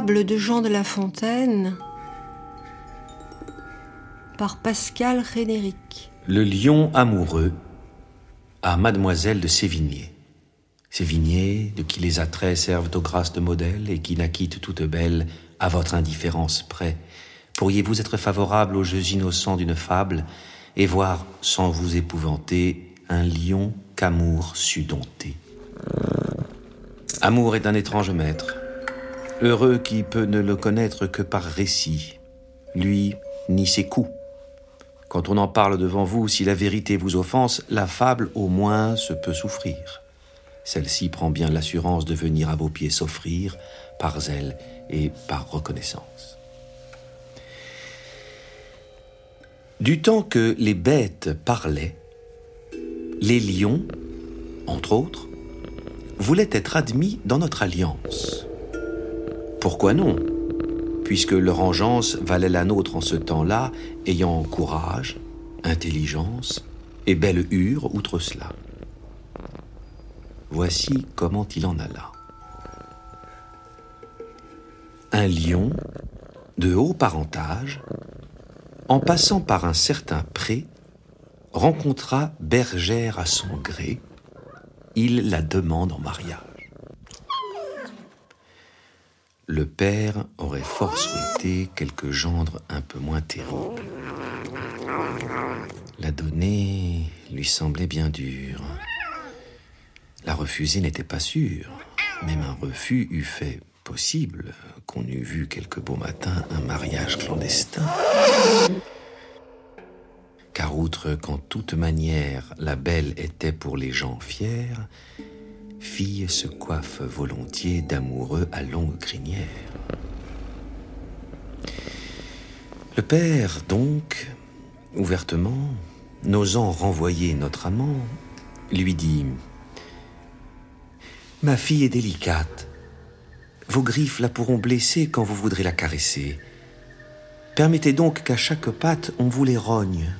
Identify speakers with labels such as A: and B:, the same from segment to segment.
A: De Jean de La Fontaine par Pascal Rédéric.
B: Le lion amoureux à Mademoiselle de Sévigné. Sévigné, de qui les attraits servent aux grâces de modèle et qui n'acquitte toute belle à votre indifférence près. Pourriez-vous être favorable aux jeux innocents d'une fable et voir, sans vous épouvanter, un lion qu'amour sut dompter Amour est un étrange maître. Heureux qui peut ne le connaître que par récit. Lui, ni ses coups. Quand on en parle devant vous, si la vérité vous offense, la fable au moins se peut souffrir. Celle-ci prend bien l'assurance de venir à vos pieds s'offrir par zèle et par reconnaissance. Du temps que les bêtes parlaient, les lions, entre autres, voulait être admis dans notre alliance. Pourquoi non? Puisque leur engeance valait la nôtre en ce temps-là, ayant courage, intelligence et belle hure outre cela. Voici comment il en alla. Un lion, de haut parentage, en passant par un certain pré, rencontra bergère à son gré, il la demande en mariage. Le père aurait fort souhaité quelques gendres un peu moins terribles. La donner lui semblait bien dure. La refuser n'était pas sûr. Même un refus eût fait possible qu'on eût vu quelque beau matin un mariage clandestin. Car outre qu'en toute manière la belle était pour les gens fiers, fille se coiffe volontiers d'amoureux à longue crinière. Le père, donc, ouvertement, n'osant renvoyer notre amant, lui dit Ma fille est délicate. Vos griffes la pourront blesser quand vous voudrez la caresser. Permettez donc qu'à chaque patte on vous les rogne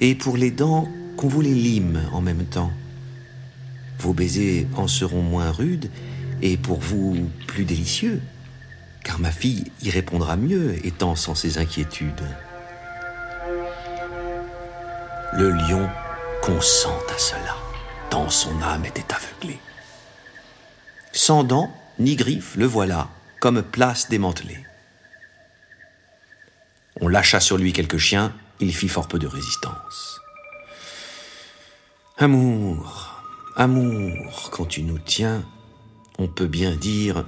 B: et pour les dents qu'on vous les lime en même temps. Vos baisers en seront moins rudes et pour vous plus délicieux, car ma fille y répondra mieux étant sans ses inquiétudes. Le lion consent à cela, tant son âme était aveuglée. Sans dents ni griffes, le voilà, comme place démantelée. On lâcha sur lui quelques chiens, il fit fort peu de résistance. Amour, amour, quand tu nous tiens, on peut bien dire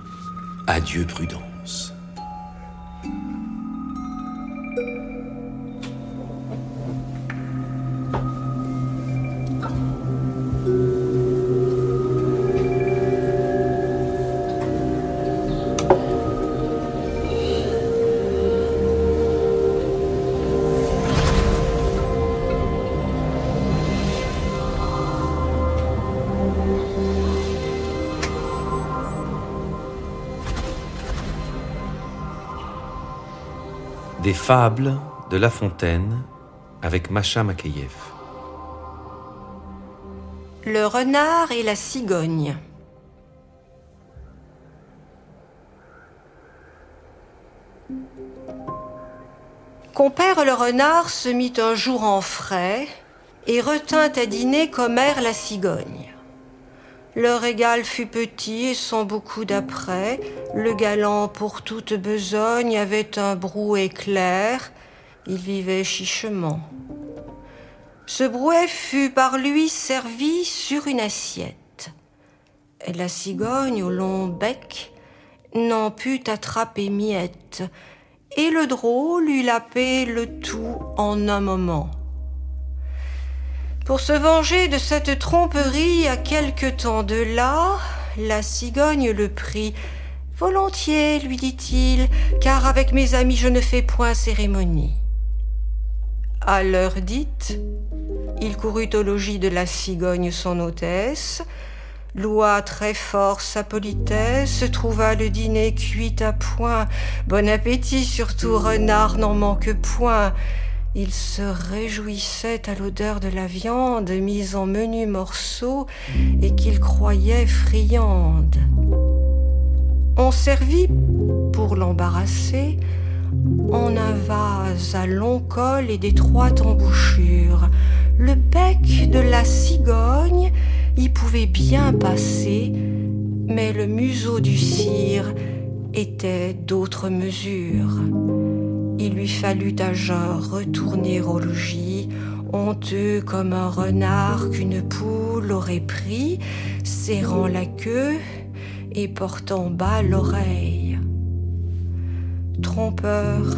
B: adieu prudence. Des fables de La Fontaine avec Macha Makeyev.
A: Le renard et la cigogne. Compère le renard se mit un jour en frais et retint à dîner commère la cigogne. Le régal fut petit et sans beaucoup d'apprêt. Le galant pour toute besogne avait un brouet clair. Il vivait chichement. Ce brouet fut par lui servi sur une assiette. Et la cigogne au long bec n'en put attraper miette. Et le drôle eut lapé le tout en un moment. Pour se venger de cette tromperie à quelque temps de là, la cigogne le prit. Volontiers, lui dit-il, car avec mes amis je ne fais point cérémonie. À l'heure dite, il courut au logis de la cigogne son hôtesse, loua très fort sa politesse, trouva le dîner cuit à point. Bon appétit, surtout renard n'en manque point. Il se réjouissait à l'odeur de la viande mise en menus morceaux et qu'il croyait friande. On servit, pour l'embarrasser, en un vase à long col et d'étroite embouchure. Le bec de la cigogne y pouvait bien passer, mais le museau du cire était d'autre mesure. Il lui fallut à genre retourner au logis, honteux comme un renard qu'une poule aurait pris, serrant la queue et portant bas l'oreille. Trompeur,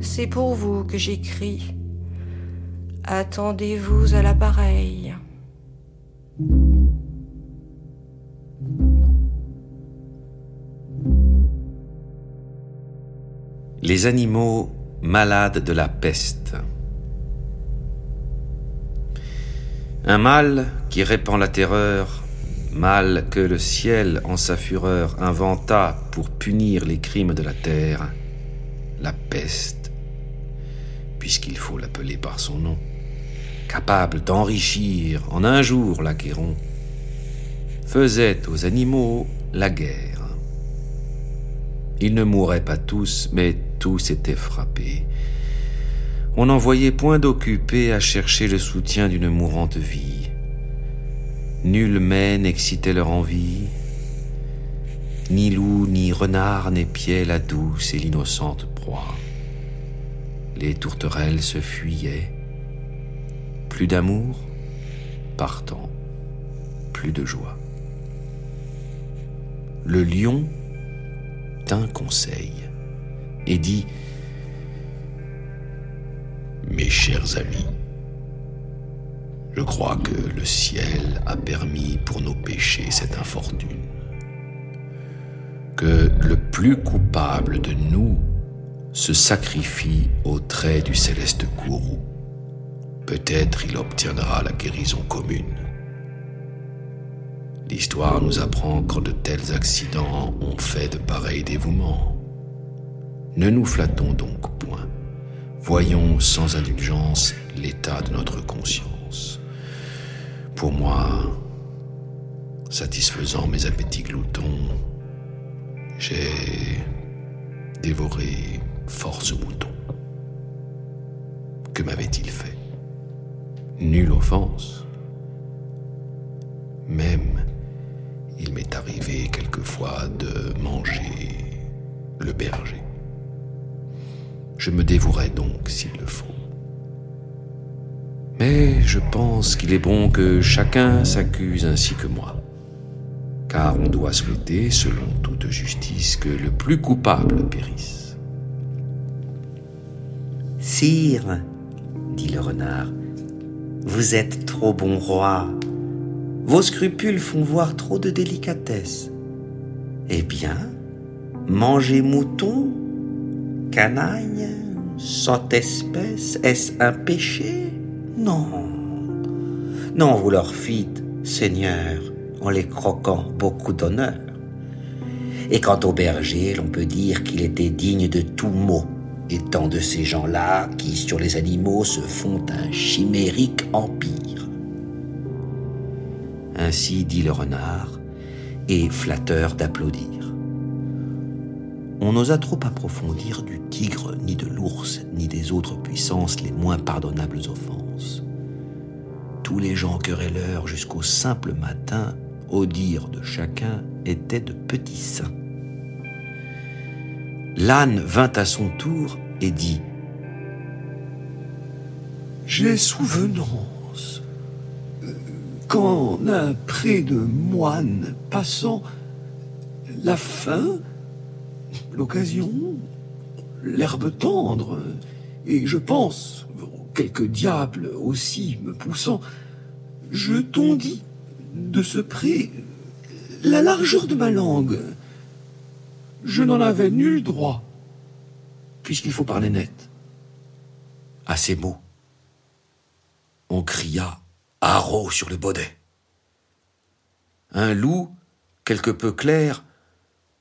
A: c'est pour vous que j'écris. Attendez-vous à l'appareil.
B: Les animaux malades de la peste. Un mal qui répand la terreur, mal que le ciel en sa fureur inventa pour punir les crimes de la terre, la peste, puisqu'il faut l'appeler par son nom, capable d'enrichir en un jour l'acquéron, faisait aux animaux la guerre. Ils ne mouraient pas tous, mais tous étaient frappés. On n'en voyait point d'occupés à chercher le soutien d'une mourante vie. Nul mets n'excitait leur envie, ni loup, ni renard n'épiaient la douce et l'innocente proie. Les tourterelles se fuyaient. Plus d'amour, partant, plus de joie. Le lion tint conseil et dit Mes chers amis, je crois que le ciel a permis pour nos péchés cette infortune. Que le plus coupable de nous se sacrifie au trait du céleste courroux. Peut-être il obtiendra la guérison commune. L'histoire nous apprend quand de tels accidents ont fait de pareils dévouements. Ne nous flattons donc point. Voyons sans indulgence l'état de notre conscience. Pour moi, satisfaisant mes appétits gloutons, j'ai dévoré force mouton. Que m'avait-il fait? Nulle offense. Même, il m'est arrivé quelquefois de manger le berger. Je me dévouerai donc s'il le faut. Mais je pense qu'il est bon que chacun s'accuse ainsi que moi, car on doit souhaiter, selon toute justice, que le plus coupable périsse.
C: Sire, dit le renard, vous êtes trop bon roi. Vos scrupules font voir trop de délicatesse. Eh bien, mangez mouton, canaille, sans espèce, est-ce un péché? Non. Non, vous leur fîtes, Seigneur, en les croquant beaucoup d'honneur. Et quant au berger, l'on peut dire qu'il était digne de tout mot, étant de ces gens-là qui, sur les animaux, se font un chimérique empire. Ainsi dit le renard, et flatteur d'applaudir. On n'osa trop approfondir du tigre, ni de l'ours, ni des autres puissances les moins pardonnables offenses. Tous les gens querelleurs jusqu'au simple matin, au dire de chacun, étaient de petits saints. L'âne vint à son tour et dit
D: J'ai souvenance qu'en un pré de moine passant, la faim, l'occasion, l'herbe tendre, et je pense, quelques diables aussi me poussant, je tondis de ce pré la largeur de ma langue. Je n'en avais nul droit, puisqu'il faut parler net.
B: À ces mots, on cria haro sur le baudet. Un loup, quelque peu clair,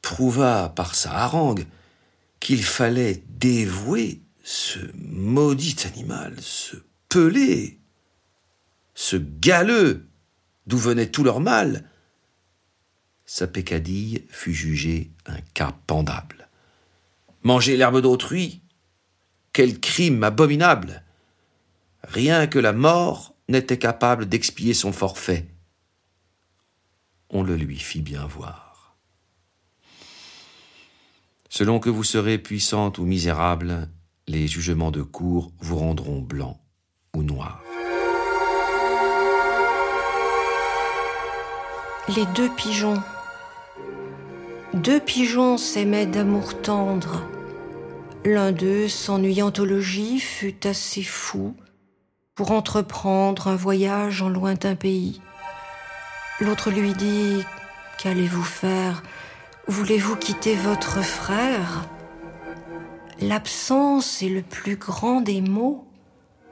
B: prouva par sa harangue qu'il fallait dévouer ce maudit animal, ce pelé, ce galeux, d'où venait tout leur mal, sa peccadille fut jugée un cas pendable. Manger l'herbe d'autrui Quel crime abominable Rien que la mort n'était capable d'expier son forfait. On le lui fit bien voir. Selon que vous serez puissante ou misérable, les jugements de cour vous rendront blanc ou noir.
A: Les deux pigeons. Deux pigeons s'aimaient d'amour tendre. L'un d'eux, s'ennuyant au logis, fut assez fou pour entreprendre un voyage en lointain pays. L'autre lui dit Qu'allez-vous faire? Voulez-vous quitter votre frère? L'absence est le plus grand des maux.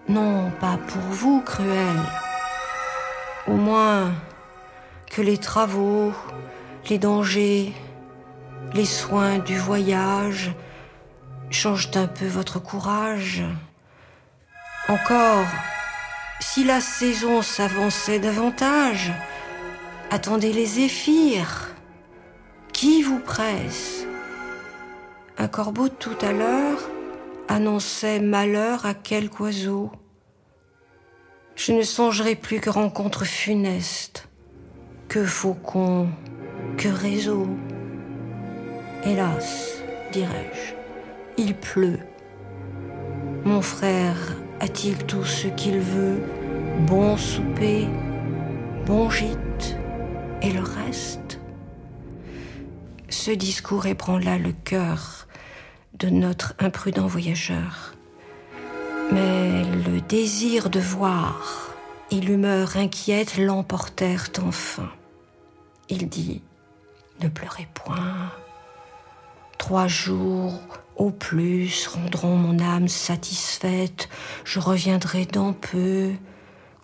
A: Non, pas pour vous, cruel. Au moins que les travaux, les dangers, les soins du voyage changent un peu votre courage. Encore, si la saison s'avançait davantage, attendez les zéphyrs. Qui vous presse Un corbeau tout à l'heure annonçait malheur à quelque oiseau. Je ne songerai plus que rencontre funeste, que faucon, que réseau. Hélas, dirais-je, il pleut. Mon frère a-t-il tout ce qu'il veut? Bon souper, bon gîte et le reste? Ce discours ébranla le cœur de notre imprudent voyageur. Mais le désir de voir et l'humeur inquiète l'emportèrent enfin. Il dit Ne pleurez point. Trois jours au plus rendront mon âme satisfaite. Je reviendrai dans peu,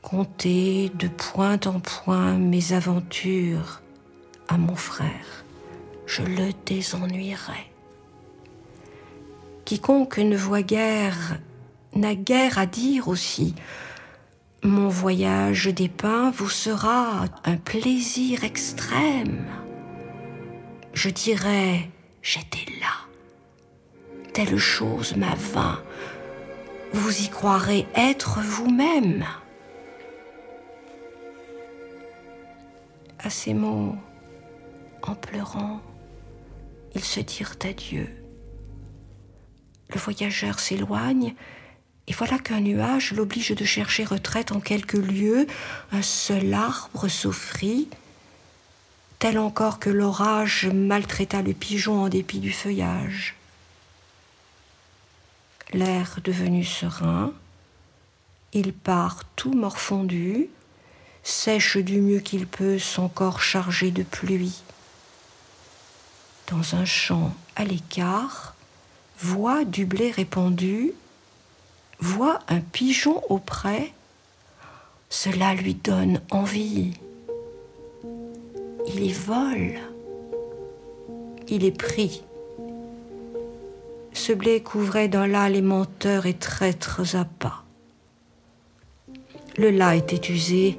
A: compter de point en point mes aventures à mon frère. Je le désennuierai. Quiconque ne voit guère n'a guère à dire aussi. Mon voyage dépeint vous sera un plaisir extrême. Je dirai, j'étais là telle chose m'a vain. Vous y croirez être vous-même. À ces mots, en pleurant, ils se dirent adieu. Le voyageur s'éloigne, et voilà qu'un nuage l'oblige de chercher retraite en quelques lieues. Un seul arbre s'offrit, tel encore que l'orage maltraita le pigeon en dépit du feuillage l'air devenu serein. Il part tout morfondu, sèche du mieux qu'il peut son corps chargé de pluie. Dans un champ à l'écart, voit du blé répandu, voit un pigeon auprès, cela lui donne envie. Il y vole, il est pris ce blé couvrait dans là les menteurs et traîtres à pas. Le là était usé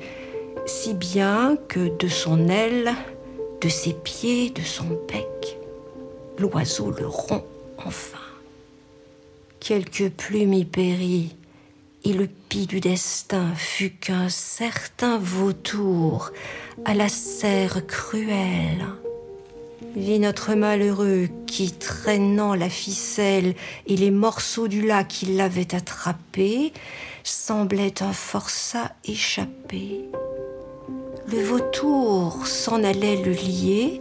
A: si bien que de son aile, de ses pieds, de son bec, l'oiseau le rompt enfin. Quelque plume y périt, et le pis du destin fut qu'un certain vautour à la serre cruelle vit notre malheureux qui, traînant la ficelle et les morceaux du lac qui l'avaient attrapé, semblait un forçat échappé. Le vautour s'en allait le lier,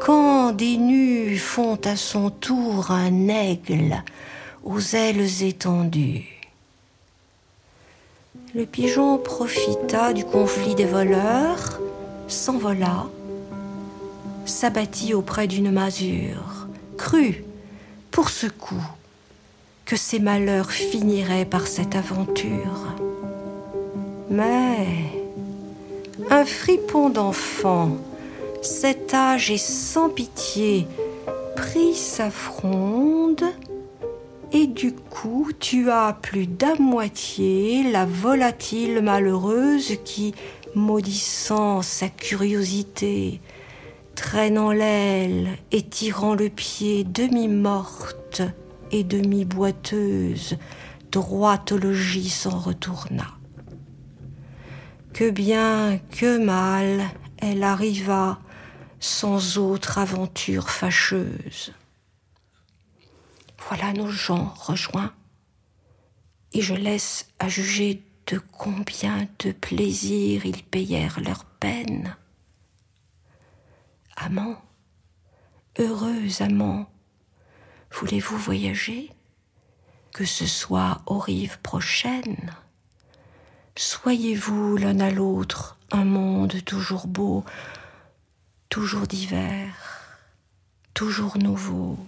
A: quand des nus font à son tour un aigle aux ailes étendues. Le pigeon profita du conflit des voleurs, s'envola, s'abattit auprès d'une masure, crut, pour ce coup, que ses malheurs finiraient par cette aventure. Mais un fripon d'enfant, cet âge et sans pitié, prit sa fronde et du coup tua plus d'à moitié la volatile malheureuse qui, maudissant sa curiosité, traînant l'aile et tirant le pied demi-morte et demi-boiteuse, droite au logis s'en retourna. Que bien, que mal, elle arriva sans autre aventure fâcheuse. Voilà nos gens rejoints, et je laisse à juger de combien de plaisir ils payèrent leur peine. Amant, heureux amant, voulez-vous voyager? Que ce soit aux rives prochaines Soyez-vous l'un à l'autre un monde toujours beau, toujours divers, toujours nouveau.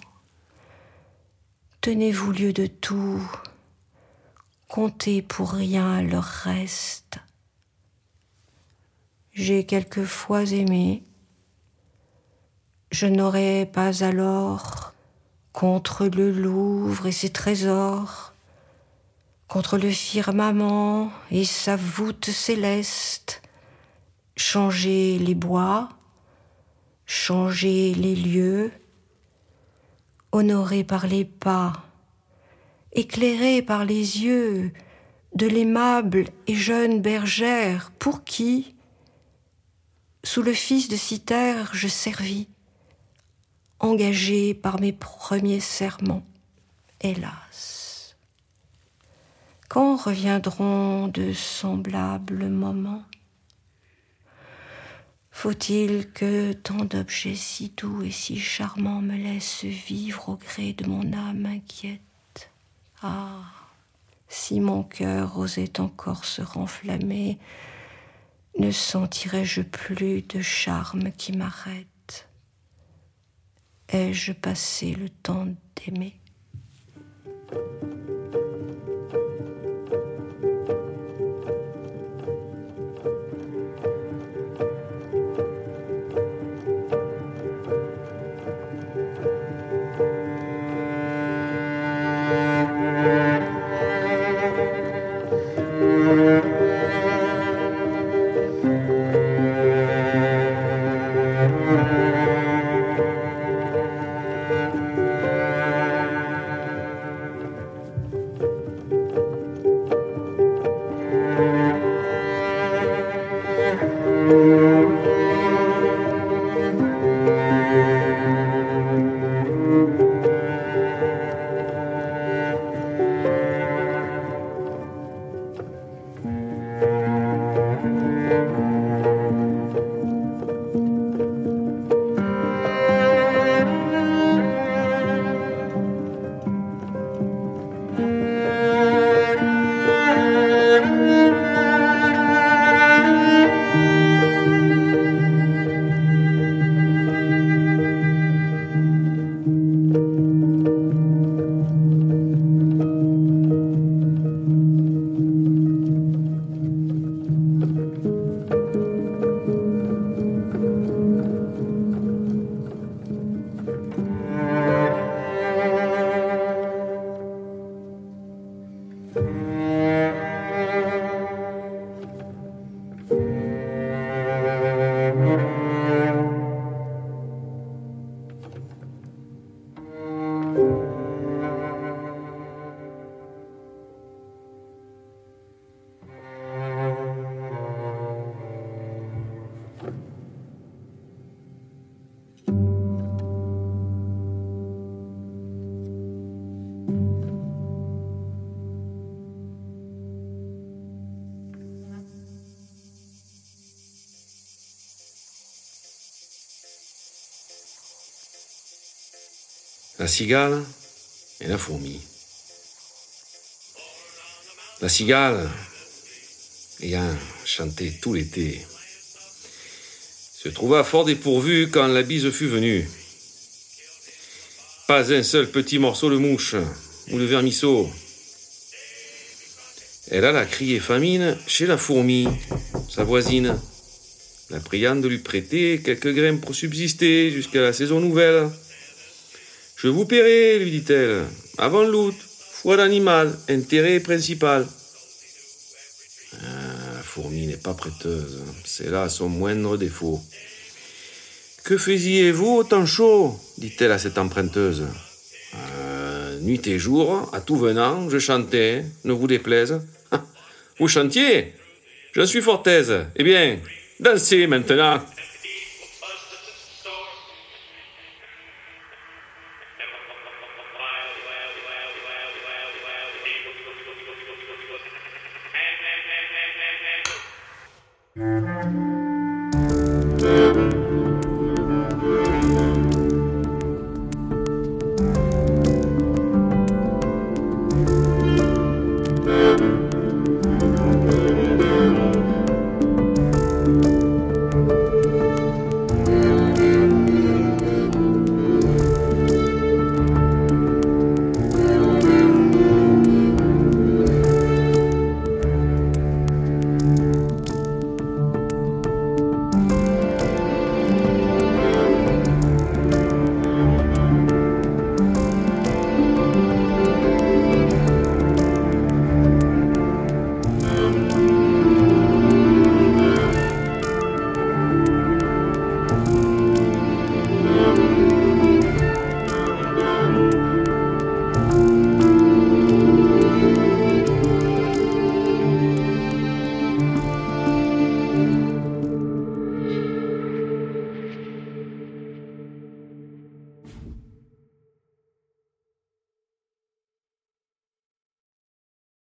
A: Tenez-vous lieu de tout, comptez pour rien leur reste. J'ai quelquefois aimé, je n'aurais pas alors contre le Louvre et ses trésors, contre le firmament et sa voûte céleste, changer les bois, changer les lieux, honoré par les pas, éclairé par les yeux de l'aimable et jeune bergère pour qui, sous le fils de Citer, je servis, engagé par mes premiers serments, hélas. Quand reviendront de semblables moments? Faut-il que tant d'objets si doux et si charmants me laissent vivre au gré de mon âme inquiète? Ah, si mon cœur osait encore se renflammer, ne sentirais-je plus de charme qui m'arrête? Ai-je passé le temps d'aimer?
B: La cigale et la fourmi. La cigale, ayant chanté tout l'été, se trouva fort dépourvue quand la bise fut venue. Pas un seul petit morceau de mouche ou de vermisseau. Elle alla crier famine chez la fourmi, sa voisine, la priant de lui prêter quelques grains pour subsister jusqu'à la saison nouvelle. Je vous paierai, lui dit-elle, avant l'août, foi d'animal, intérêt principal. Ah, la fourmi n'est pas prêteuse, c'est là son moindre défaut. Que faisiez-vous au chaud dit-elle à cette emprunteuse. Euh, nuit et jour, à tout venant, je chantais, ne vous déplaise. Vous chantiez? Je suis fort aise. Eh bien, dansez maintenant.
E: Mm-hmm.